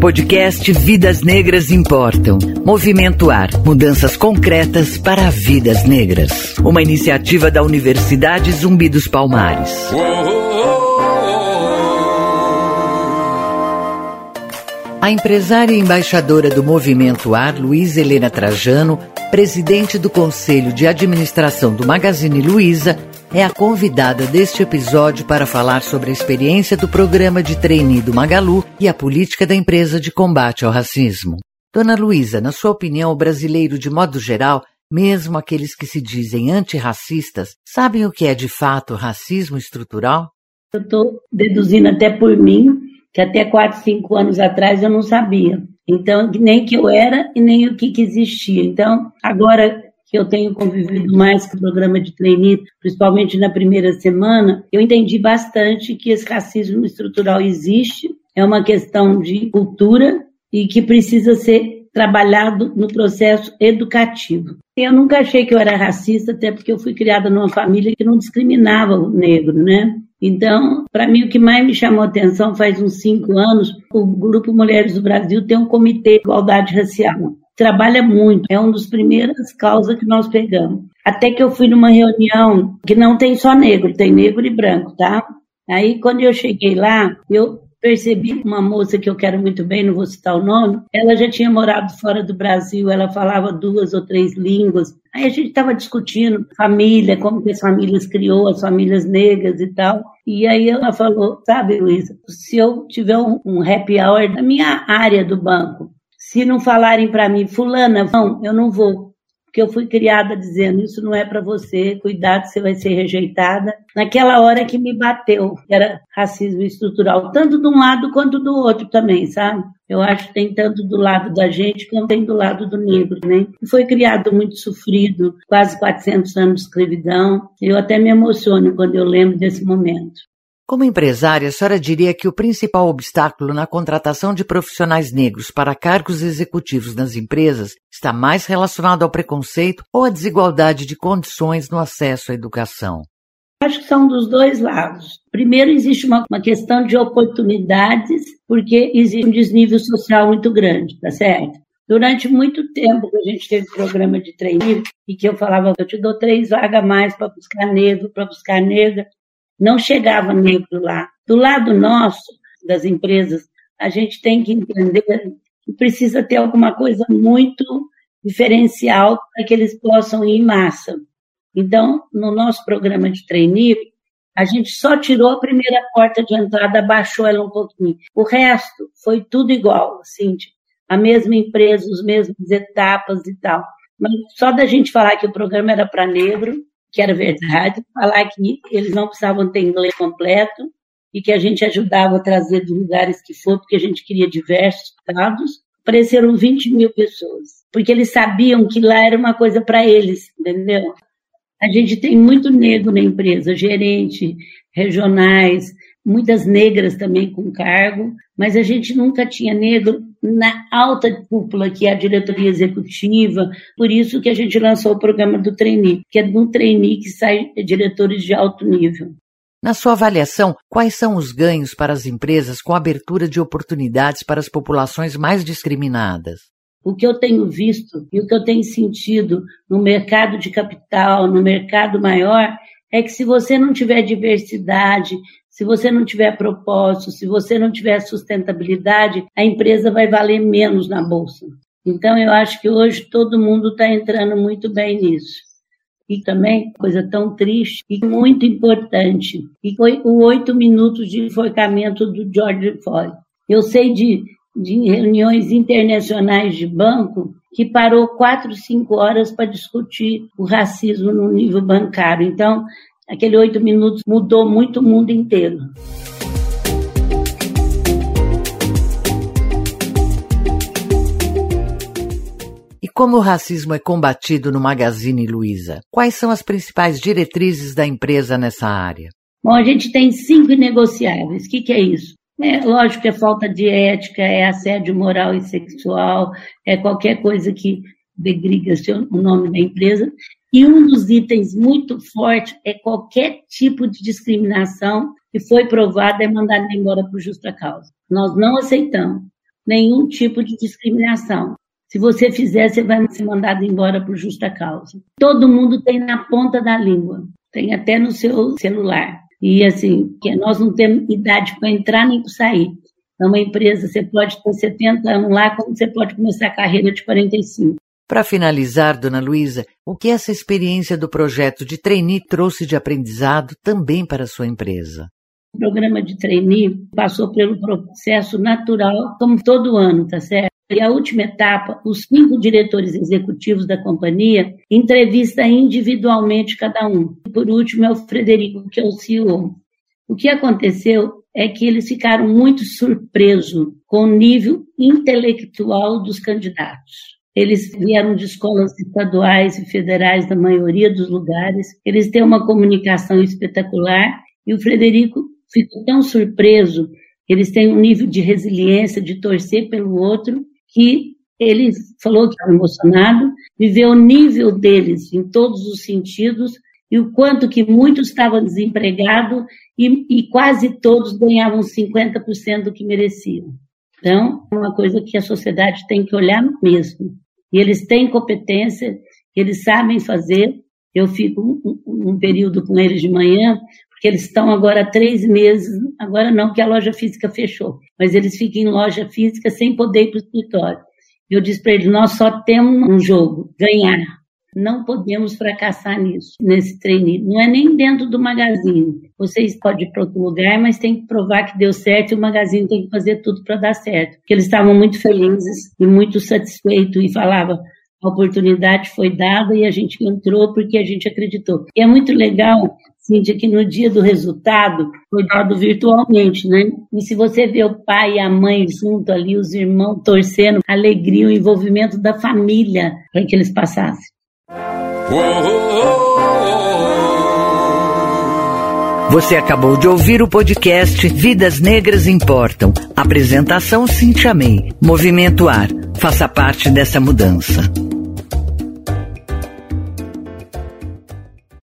Podcast Vidas Negras Importam. Movimento Ar. Mudanças concretas para vidas negras. Uma iniciativa da Universidade Zumbi dos Palmares. A empresária e embaixadora do Movimento Ar, Luiz Helena Trajano, presidente do Conselho de Administração do Magazine Luiza, é a convidada deste episódio para falar sobre a experiência do programa de trainee do Magalu e a política da empresa de combate ao racismo. Dona Luísa, na sua opinião, o brasileiro, de modo geral, mesmo aqueles que se dizem antirracistas, sabem o que é de fato racismo estrutural? Eu estou deduzindo até por mim que até 4, 5 anos atrás eu não sabia. Então, nem que eu era e nem o que, que existia. Então, agora que eu tenho convivido mais com o programa de trainee, principalmente na primeira semana, eu entendi bastante que esse racismo estrutural existe, é uma questão de cultura e que precisa ser trabalhado no processo educativo. Eu nunca achei que eu era racista, até porque eu fui criada numa família que não discriminava o negro, né? Então, para mim, o que mais me chamou a atenção faz uns cinco anos, o Grupo Mulheres do Brasil tem um comitê de igualdade racial trabalha muito, é uma das primeiras causas que nós pegamos. Até que eu fui numa reunião que não tem só negro, tem negro e branco, tá? Aí quando eu cheguei lá, eu percebi uma moça que eu quero muito bem, não vou citar o nome, ela já tinha morado fora do Brasil, ela falava duas ou três línguas. Aí a gente estava discutindo família, como que as famílias criou, as famílias negras e tal. E aí ela falou, sabe, Luísa, se eu tiver um, happy hour na minha área do banco, se não falarem para mim, fulana, vão, eu não vou. Porque eu fui criada dizendo, isso não é para você, cuidado, você vai ser rejeitada. Naquela hora que me bateu, era racismo estrutural, tanto de um lado quanto do outro também, sabe? Eu acho que tem tanto do lado da gente como tem do lado do negro, né? Foi criado muito sofrido, quase 400 anos de escravidão. Eu até me emociono quando eu lembro desse momento. Como empresária, a senhora diria que o principal obstáculo na contratação de profissionais negros para cargos executivos nas empresas está mais relacionado ao preconceito ou à desigualdade de condições no acesso à educação? Acho que são dos dois lados. Primeiro, existe uma, uma questão de oportunidades, porque existe um desnível social muito grande, tá certo? Durante muito tempo que a gente teve programa de treininho e que eu falava, eu te dou três vagas a mais para buscar negro, para buscar negra, não chegava negro lá. Do lado nosso, das empresas, a gente tem que entender que precisa ter alguma coisa muito diferencial para que eles possam ir em massa. Então, no nosso programa de trainee, a gente só tirou a primeira porta de entrada, abaixou ela um pouquinho. O resto foi tudo igual, assim, a mesma empresa, as mesmas etapas e tal. Mas só da gente falar que o programa era para negro, que era verdade, falar que eles não precisavam ter inglês completo e que a gente ajudava a trazer dos lugares que for, porque a gente queria diversos estados. Apareceram 20 mil pessoas, porque eles sabiam que lá era uma coisa para eles, entendeu? A gente tem muito negro na empresa, gerente, regionais, muitas negras também com cargo, mas a gente nunca tinha negro na alta cúpula, que é a diretoria executiva, por isso que a gente lançou o programa do trainee, que é do trainee que sai diretores de alto nível. Na sua avaliação, quais são os ganhos para as empresas com a abertura de oportunidades para as populações mais discriminadas? O que eu tenho visto e o que eu tenho sentido no mercado de capital, no mercado maior, é que se você não tiver diversidade, se você não tiver propósito, se você não tiver sustentabilidade, a empresa vai valer menos na bolsa. Então, eu acho que hoje todo mundo está entrando muito bem nisso. E também, coisa tão triste e muito importante, e foi o oito minutos de enforcamento do George Floyd. Eu sei de, de reuniões internacionais de banco que parou quatro, cinco horas para discutir o racismo no nível bancário. Então, Aquele oito minutos mudou muito o mundo inteiro. E como o racismo é combatido no Magazine Luiza? Quais são as principais diretrizes da empresa nessa área? Bom, a gente tem cinco negociáveis. O que, que é isso? É, lógico que é falta de ética, é assédio moral e sexual, é qualquer coisa que degriga o nome da empresa. E um dos itens muito forte é qualquer tipo de discriminação que foi provada é mandada embora por justa causa. Nós não aceitamos. nenhum tipo de discriminação. Se você fizer, você vai ser mandado embora por justa causa. Todo mundo tem na ponta da língua, tem até no seu celular. E assim, que nós não temos idade para entrar nem para sair. É uma empresa, você pode ter 70 anos lá, como você pode começar a carreira de 45. Para finalizar, dona Luísa, o que essa experiência do projeto de trainee trouxe de aprendizado também para a sua empresa? O programa de trainee passou pelo processo natural, como todo ano, tá certo? E a última etapa, os cinco diretores executivos da companhia entrevista individualmente cada um. E por último é o Frederico, que é o CEO. O que aconteceu é que eles ficaram muito surpresos com o nível intelectual dos candidatos. Eles vieram de escolas estaduais e federais, na maioria dos lugares. Eles têm uma comunicação espetacular. E o Frederico ficou tão surpreso. Eles têm um nível de resiliência, de torcer pelo outro, que ele falou que estava emocionado, viveu o nível deles em todos os sentidos e o quanto que muitos estavam desempregados e, e quase todos ganhavam 50% do que mereciam. Então, é uma coisa que a sociedade tem que olhar mesmo. E eles têm competência, eles sabem fazer. Eu fico um, um período com eles de manhã, porque eles estão agora há três meses, agora não, que a loja física fechou, mas eles ficam em loja física sem poder ir para o escritório. Eu disse para eles, nós só temos um jogo, ganhar. Não podemos fracassar nisso, nesse treino. Não é nem dentro do magazine. Vocês podem ir para outro lugar, mas tem que provar que deu certo e o magazine tem que fazer tudo para dar certo. Porque eles estavam muito felizes e muito satisfeitos e falavam, a oportunidade foi dada e a gente entrou porque a gente acreditou. E é muito legal, Cíntia, que no dia do resultado foi dado virtualmente, né? E se você vê o pai e a mãe junto ali, os irmãos torcendo, alegria, o envolvimento da família para que eles passassem. Você acabou de ouvir o podcast Vidas Negras Importam. Apresentação Cintia May. Movimento Ar. Faça parte dessa mudança.